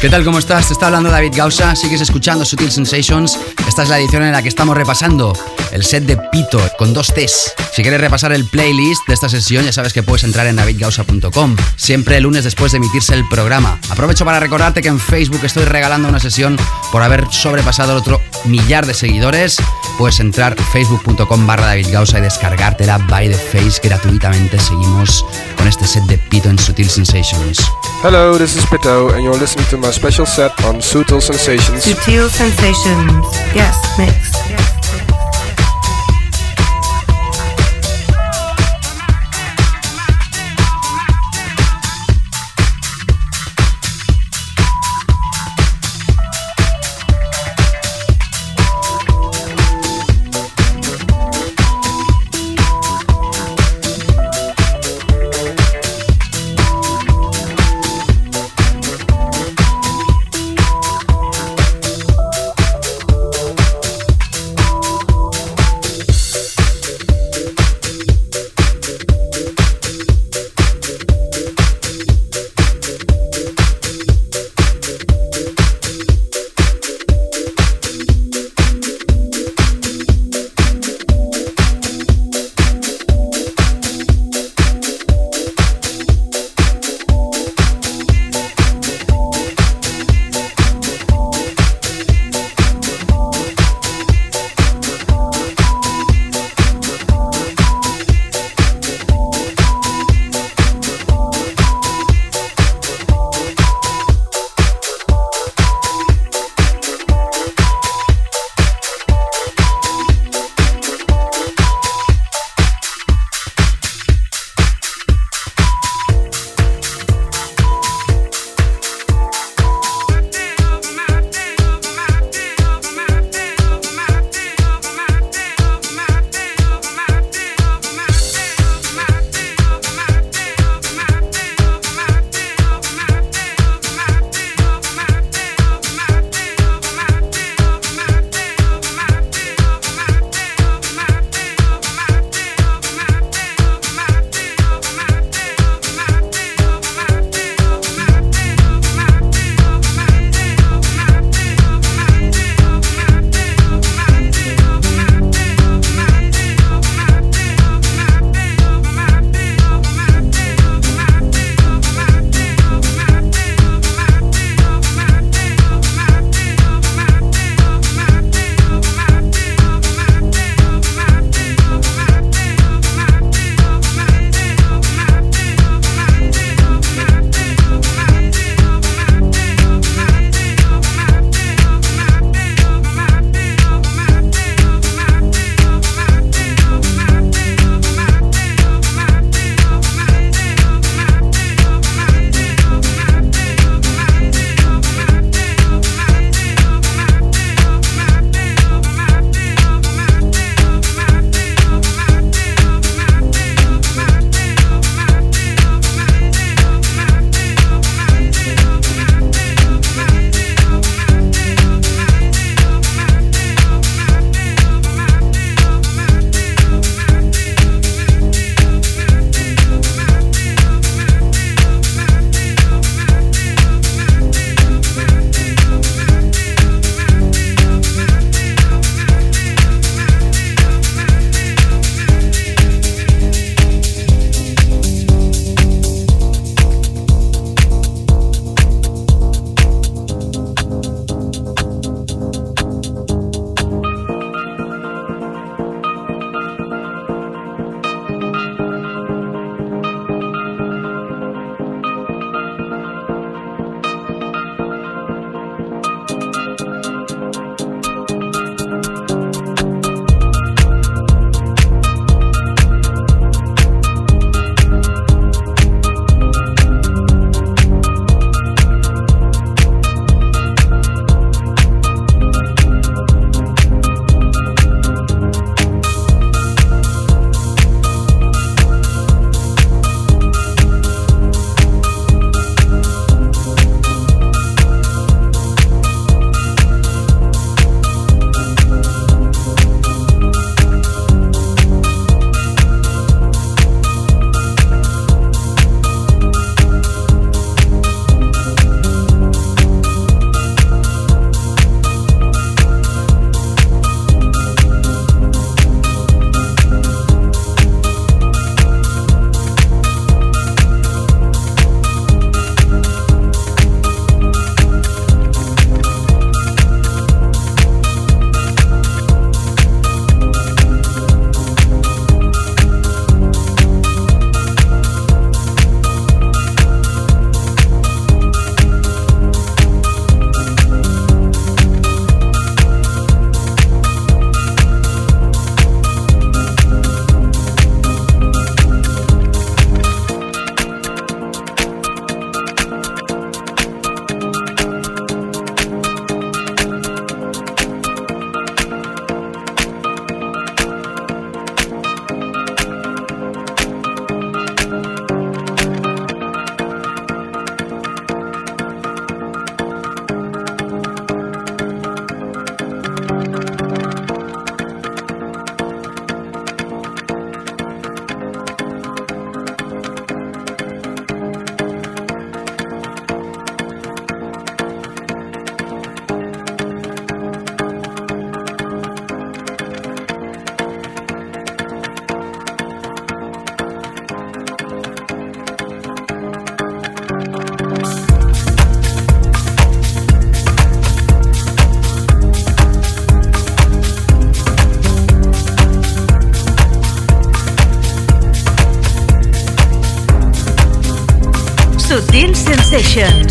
¿Qué tal? ¿Cómo estás? Te está hablando David Gausa. Sigues escuchando Sutil Sensations. Esta es la edición en la que estamos repasando el set de Pito con dos T's. Si quieres repasar el playlist de esta sesión, ya sabes que puedes entrar en davidgausa.com. Siempre el lunes después de emitirse el programa. Aprovecho para recordarte que en Facebook estoy regalando una sesión por haber sobrepasado otro millar de seguidores. Puedes entrar facebook.com barra David Gausa y descargártela by the face gratuitamente. Seguimos con este set de Pito en Sutil Sensations. Hello, this is Pito, and you're listening to my special set on Sutil Sensations. Sutil Sensations. yes, mix.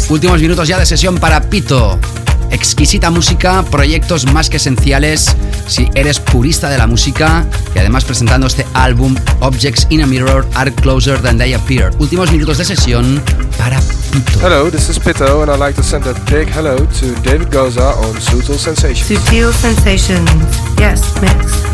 Últimos minutos ya de sesión para Pito. Exquisita música, proyectos más que esenciales si eres purista de la música y además presentando este álbum Objects in a Mirror Are Closer Than They Appear. Últimos minutos de sesión para Pito. Hello, this is Pito, and I'd like to send a big hello to David Goza on Sutil Sensations. Sutil Sensations. Yes, mix.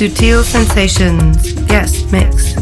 Sutil Sensations. Yes, mix.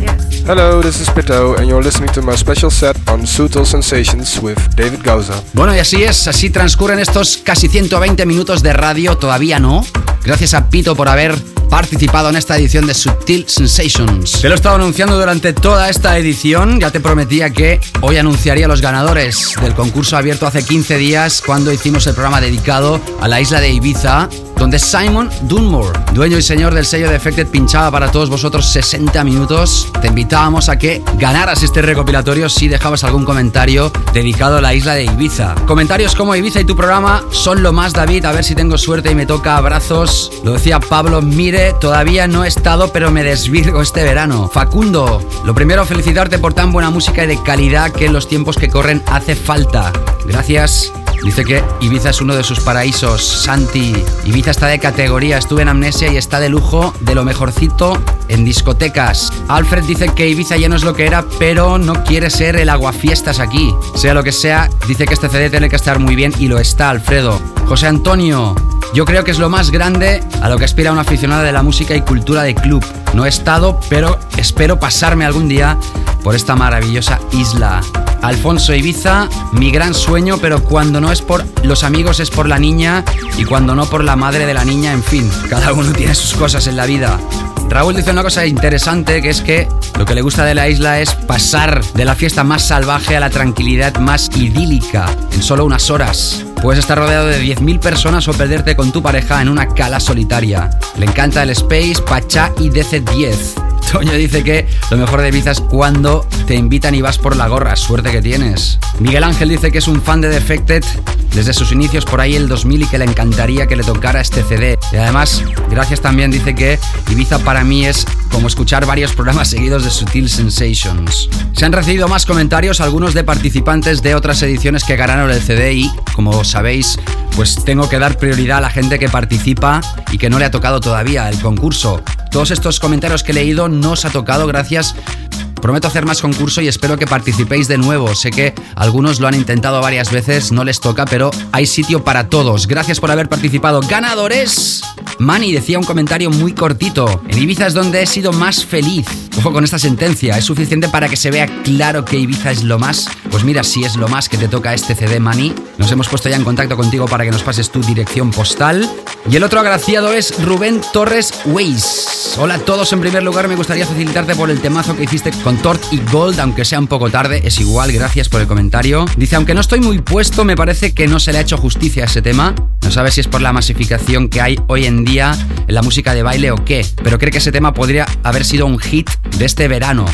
Hello, this is Pito, and you're listening to my special set on Sutil Sensations with David Gauza. Bueno, y así es, así transcurren estos casi 120 minutos de radio, todavía no. Gracias a Pito por haber participado en esta edición de Subtil Sensations. Te lo he estado anunciando durante toda esta edición. Ya te prometía que hoy anunciaría los ganadores del concurso abierto hace 15 días cuando hicimos el programa dedicado a la isla de Ibiza donde Simon Dunmore, dueño y señor del sello Defected, pinchaba para todos vosotros 60 minutos. Te invitábamos a que ganaras este recopilatorio si dejabas algún comentario dedicado a la isla de Ibiza. Comentarios como Ibiza y tu programa son lo más, David. A ver si tengo suerte y me toca abrazos. Lo decía Pablo, mire, todavía no he estado, pero me desvirgo este verano. Facundo, lo primero, felicitarte por tan buena música y de calidad que en los tiempos que corren hace falta. Gracias Dice que Ibiza es uno de sus paraísos. Santi, Ibiza está de categoría. Estuve en Amnesia y está de lujo, de lo mejorcito en discotecas. Alfred dice que Ibiza ya no es lo que era, pero no quiere ser el aguafiestas aquí. Sea lo que sea, dice que este CD tiene que estar muy bien y lo está, Alfredo. José Antonio, yo creo que es lo más grande a lo que aspira un aficionado de la música y cultura de club. No he estado, pero espero pasarme algún día por esta maravillosa isla. Alfonso Ibiza, mi gran sueño, pero cuando no es por los amigos es por la niña y cuando no por la madre de la niña, en fin, cada uno tiene sus cosas en la vida. Raúl dice una cosa interesante que es que lo que le gusta de la isla es pasar de la fiesta más salvaje a la tranquilidad más idílica en solo unas horas. Puedes estar rodeado de 10.000 personas o perderte con tu pareja en una cala solitaria. Le encanta el Space, Pachá y DC-10. Toño dice que lo mejor de Ibiza es cuando te invitan y vas por la gorra. Suerte que tienes. Miguel Ángel dice que es un fan de Defected desde sus inicios por ahí el 2000 y que le encantaría que le tocara este CD. Y además, gracias también dice que Ibiza para mí es como escuchar varios programas seguidos de Sutil Sensations. Se han recibido más comentarios, algunos de participantes de otras ediciones que ganaron el CD y, como sabéis, pues tengo que dar prioridad a la gente que participa y que no le ha tocado todavía el concurso. Todos estos comentarios que he leído no os ha tocado gracias Prometo hacer más concurso y espero que participéis de nuevo. Sé que algunos lo han intentado varias veces, no les toca, pero hay sitio para todos. Gracias por haber participado. ¡Ganadores! Mani decía un comentario muy cortito. En Ibiza es donde he sido más feliz. Ojo con esta sentencia, ¿es suficiente para que se vea claro que Ibiza es lo más? Pues mira, si es lo más que te toca este CD Mani, nos hemos puesto ya en contacto contigo para que nos pases tu dirección postal. Y el otro agraciado es Rubén Torres Weiss. Hola a todos, en primer lugar me gustaría felicitarte por el temazo que hiciste con Tort y Gold, aunque sea un poco tarde, es igual, gracias por el comentario. Dice, aunque no estoy muy puesto, me parece que no se le ha hecho justicia a ese tema. No sabe si es por la masificación que hay hoy en día en la música de baile o qué, pero cree que ese tema podría haber sido un hit de este verano.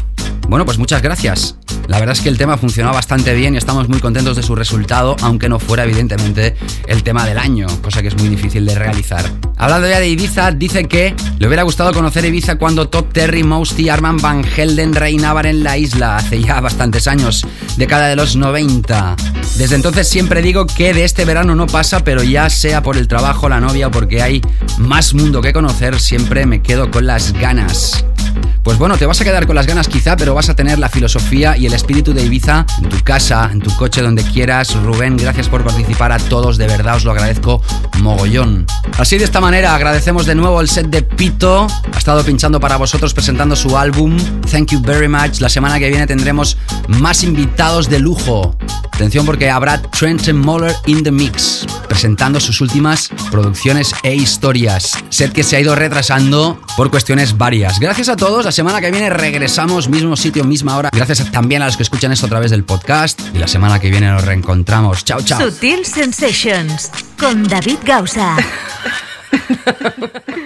Bueno, pues muchas gracias. La verdad es que el tema funcionó bastante bien y estamos muy contentos de su resultado, aunque no fuera evidentemente el tema del año, cosa que es muy difícil de realizar. Hablando ya de Ibiza, dice que le hubiera gustado conocer Ibiza cuando Top Terry, Mousty y Arman Van Helden reinaban en la isla hace ya bastantes años, década de los 90. Desde entonces siempre digo que de este verano no pasa, pero ya sea por el trabajo, la novia o porque hay más mundo que conocer, siempre me quedo con las ganas. Pues bueno, te vas a quedar con las ganas quizá, pero vas a tener la filosofía y el espíritu de Ibiza en tu casa, en tu coche, donde quieras. Rubén, gracias por participar a todos, de verdad os lo agradezco mogollón. Así de esta manera agradecemos de nuevo el set de Pito. Ha estado pinchando para vosotros presentando su álbum. Thank you very much. La semana que viene tendremos más invitados de lujo. Atención porque habrá Trenton Moller in the Mix, presentando sus últimas producciones e historias. Set que se ha ido retrasando por cuestiones varias. Gracias a todos, la semana que viene regresamos, mismo sitio, misma hora. Gracias también a los que escuchan esto a través del podcast. Y la semana que viene nos reencontramos. Chao, chao. Sutil Sensations con David Gausa.